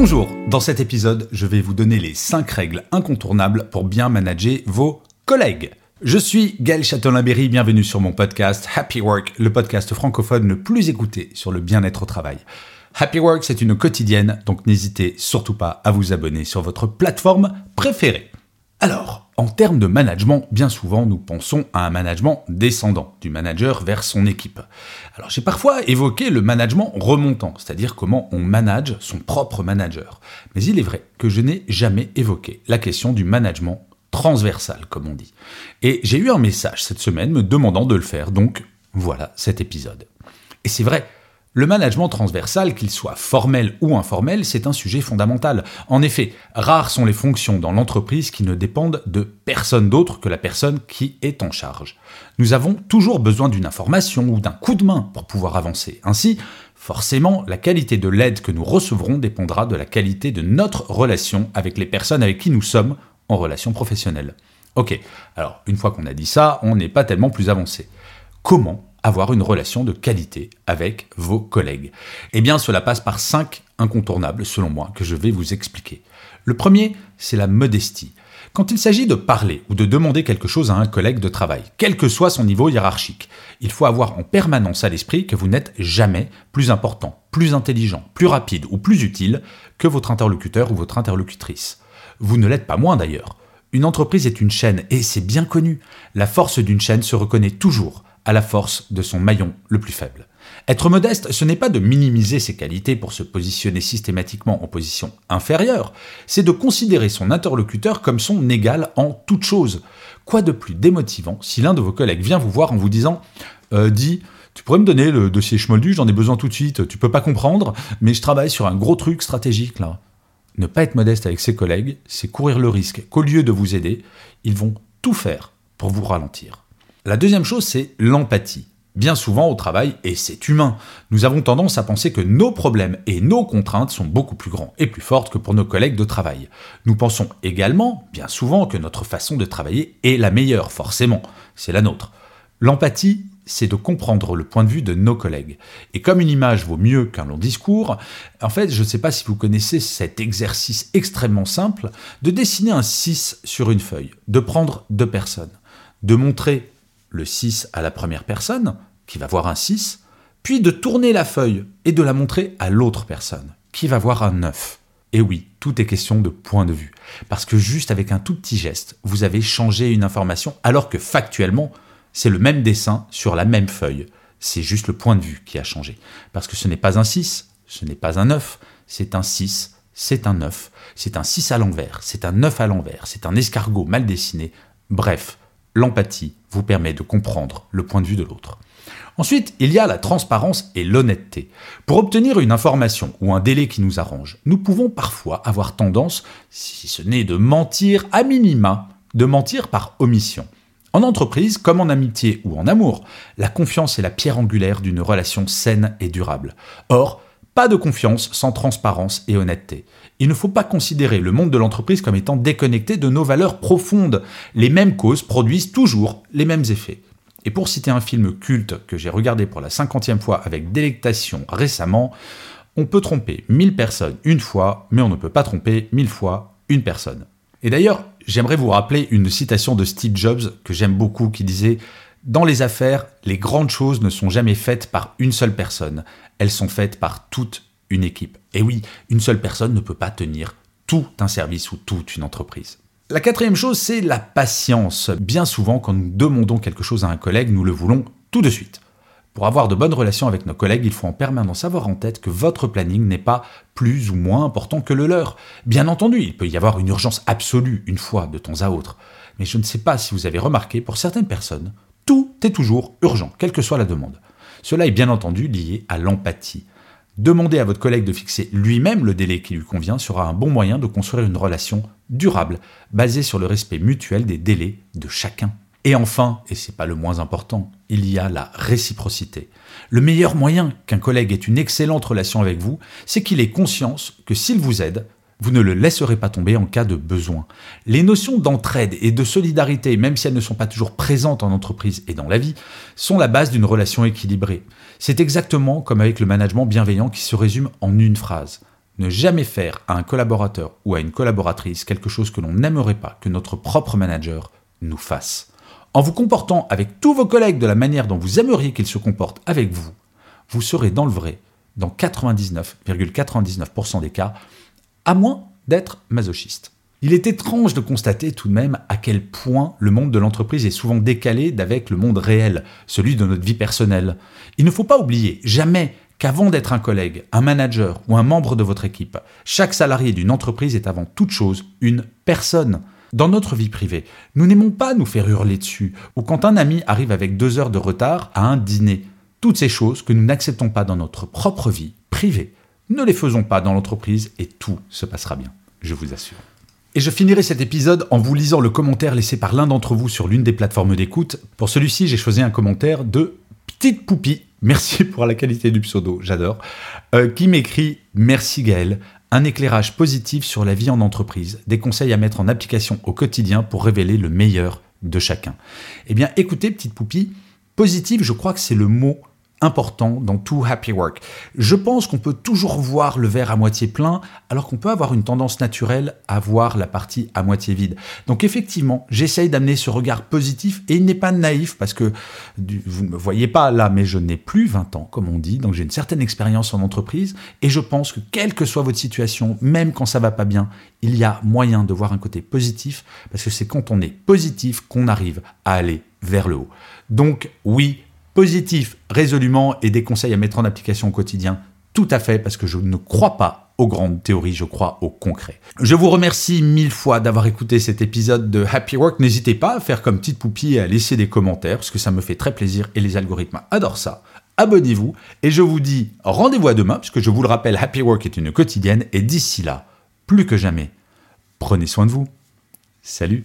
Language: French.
Bonjour, dans cet épisode, je vais vous donner les 5 règles incontournables pour bien manager vos collègues. Je suis Gaël Châtelain-Berry, bienvenue sur mon podcast Happy Work, le podcast francophone le plus écouté sur le bien-être au travail. Happy Work, c'est une quotidienne, donc n'hésitez surtout pas à vous abonner sur votre plateforme préférée. Alors, en termes de management, bien souvent nous pensons à un management descendant, du manager vers son équipe. Alors j'ai parfois évoqué le management remontant, c'est-à-dire comment on manage son propre manager. Mais il est vrai que je n'ai jamais évoqué la question du management transversal, comme on dit. Et j'ai eu un message cette semaine me demandant de le faire, donc voilà cet épisode. Et c'est vrai, le management transversal, qu'il soit formel ou informel, c'est un sujet fondamental. En effet, rares sont les fonctions dans l'entreprise qui ne dépendent de personne d'autre que la personne qui est en charge. Nous avons toujours besoin d'une information ou d'un coup de main pour pouvoir avancer. Ainsi, forcément, la qualité de l'aide que nous recevrons dépendra de la qualité de notre relation avec les personnes avec qui nous sommes en relation professionnelle. Ok, alors une fois qu'on a dit ça, on n'est pas tellement plus avancé. Comment avoir une relation de qualité avec vos collègues Eh bien, cela passe par cinq incontournables, selon moi, que je vais vous expliquer. Le premier, c'est la modestie. Quand il s'agit de parler ou de demander quelque chose à un collègue de travail, quel que soit son niveau hiérarchique, il faut avoir en permanence à l'esprit que vous n'êtes jamais plus important, plus intelligent, plus rapide ou plus utile que votre interlocuteur ou votre interlocutrice. Vous ne l'êtes pas moins d'ailleurs. Une entreprise est une chaîne et c'est bien connu. La force d'une chaîne se reconnaît toujours à la force de son maillon le plus faible. Être modeste, ce n'est pas de minimiser ses qualités pour se positionner systématiquement en position inférieure, c'est de considérer son interlocuteur comme son égal en toute chose. Quoi de plus démotivant si l'un de vos collègues vient vous voir en vous disant euh, Dis, tu pourrais me donner le dossier Schmoldu, j'en ai besoin tout de suite, tu peux pas comprendre, mais je travaille sur un gros truc stratégique là. Ne pas être modeste avec ses collègues, c'est courir le risque qu'au lieu de vous aider, ils vont tout faire pour vous ralentir. La deuxième chose, c'est l'empathie. Bien souvent au travail, et c'est humain, nous avons tendance à penser que nos problèmes et nos contraintes sont beaucoup plus grands et plus fortes que pour nos collègues de travail. Nous pensons également, bien souvent, que notre façon de travailler est la meilleure, forcément, c'est la nôtre. L'empathie, c'est de comprendre le point de vue de nos collègues. Et comme une image vaut mieux qu'un long discours, en fait, je ne sais pas si vous connaissez cet exercice extrêmement simple de dessiner un 6 sur une feuille, de prendre deux personnes, de montrer le 6 à la première personne, qui va voir un 6, puis de tourner la feuille et de la montrer à l'autre personne, qui va voir un 9. Et oui, tout est question de point de vue. Parce que juste avec un tout petit geste, vous avez changé une information, alors que factuellement, c'est le même dessin sur la même feuille. C'est juste le point de vue qui a changé. Parce que ce n'est pas un 6, ce n'est pas un 9, c'est un 6, c'est un 9, c'est un 6 à l'envers, c'est un 9 à l'envers, c'est un escargot mal dessiné. Bref, l'empathie vous permet de comprendre le point de vue de l'autre. Ensuite, il y a la transparence et l'honnêteté. Pour obtenir une information ou un délai qui nous arrange, nous pouvons parfois avoir tendance, si ce n'est de mentir à minima, de mentir par omission. En entreprise, comme en amitié ou en amour, la confiance est la pierre angulaire d'une relation saine et durable. Or, pas de confiance sans transparence et honnêteté. Il ne faut pas considérer le monde de l'entreprise comme étant déconnecté de nos valeurs profondes. Les mêmes causes produisent toujours les mêmes effets. Et pour citer un film culte que j'ai regardé pour la cinquantième fois avec délectation récemment, on peut tromper mille personnes une fois, mais on ne peut pas tromper mille fois une personne. Et d'ailleurs, j'aimerais vous rappeler une citation de Steve Jobs que j'aime beaucoup qui disait Dans les affaires, les grandes choses ne sont jamais faites par une seule personne, elles sont faites par toute une équipe. Et oui, une seule personne ne peut pas tenir tout un service ou toute une entreprise. La quatrième chose, c'est la patience. Bien souvent, quand nous demandons quelque chose à un collègue, nous le voulons tout de suite. Pour avoir de bonnes relations avec nos collègues, il faut en permanence avoir en tête que votre planning n'est pas plus ou moins important que le leur. Bien entendu, il peut y avoir une urgence absolue une fois de temps à autre. Mais je ne sais pas si vous avez remarqué, pour certaines personnes, tout est toujours urgent, quelle que soit la demande. Cela est bien entendu lié à l'empathie. Demander à votre collègue de fixer lui-même le délai qui lui convient sera un bon moyen de construire une relation durable, basée sur le respect mutuel des délais de chacun. Et enfin, et c'est pas le moins important, il y a la réciprocité. Le meilleur moyen qu'un collègue ait une excellente relation avec vous, c'est qu'il ait conscience que s'il vous aide, vous ne le laisserez pas tomber en cas de besoin. Les notions d'entraide et de solidarité, même si elles ne sont pas toujours présentes en entreprise et dans la vie, sont la base d'une relation équilibrée. C'est exactement comme avec le management bienveillant qui se résume en une phrase. Ne jamais faire à un collaborateur ou à une collaboratrice quelque chose que l'on n'aimerait pas que notre propre manager nous fasse. En vous comportant avec tous vos collègues de la manière dont vous aimeriez qu'ils se comportent avec vous, vous serez dans le vrai, dans 99,99% des cas, à moins d'être masochiste. Il est étrange de constater tout de même à quel point le monde de l'entreprise est souvent décalé d'avec le monde réel, celui de notre vie personnelle. Il ne faut pas oublier jamais qu'avant d'être un collègue, un manager ou un membre de votre équipe, chaque salarié d'une entreprise est avant toute chose une personne. Dans notre vie privée, nous n'aimons pas nous faire hurler dessus, ou quand un ami arrive avec deux heures de retard à un dîner. Toutes ces choses que nous n'acceptons pas dans notre propre vie privée. Ne les faisons pas dans l'entreprise et tout se passera bien, je vous assure. Et je finirai cet épisode en vous lisant le commentaire laissé par l'un d'entre vous sur l'une des plateformes d'écoute. Pour celui-ci, j'ai choisi un commentaire de Petite Poupie, merci pour la qualité du pseudo, j'adore, euh, qui m'écrit Merci Gaël, un éclairage positif sur la vie en entreprise, des conseils à mettre en application au quotidien pour révéler le meilleur de chacun. Eh bien écoutez, Petite Poupie, positif, je crois que c'est le mot important dans tout happy work. Je pense qu'on peut toujours voir le verre à moitié plein, alors qu'on peut avoir une tendance naturelle à voir la partie à moitié vide. Donc effectivement, j'essaye d'amener ce regard positif, et il n'est pas naïf, parce que vous ne me voyez pas là, mais je n'ai plus 20 ans, comme on dit, donc j'ai une certaine expérience en entreprise, et je pense que quelle que soit votre situation, même quand ça va pas bien, il y a moyen de voir un côté positif, parce que c'est quand on est positif qu'on arrive à aller vers le haut. Donc oui, positif résolument et des conseils à mettre en application au quotidien tout à fait, parce que je ne crois pas aux grandes théories, je crois au concret. Je vous remercie mille fois d'avoir écouté cet épisode de Happy Work. N'hésitez pas à faire comme petite poupie et à laisser des commentaires, parce que ça me fait très plaisir et les algorithmes adorent ça. Abonnez-vous et je vous dis rendez-vous à demain, puisque je vous le rappelle, Happy Work est une quotidienne et d'ici là, plus que jamais, prenez soin de vous. Salut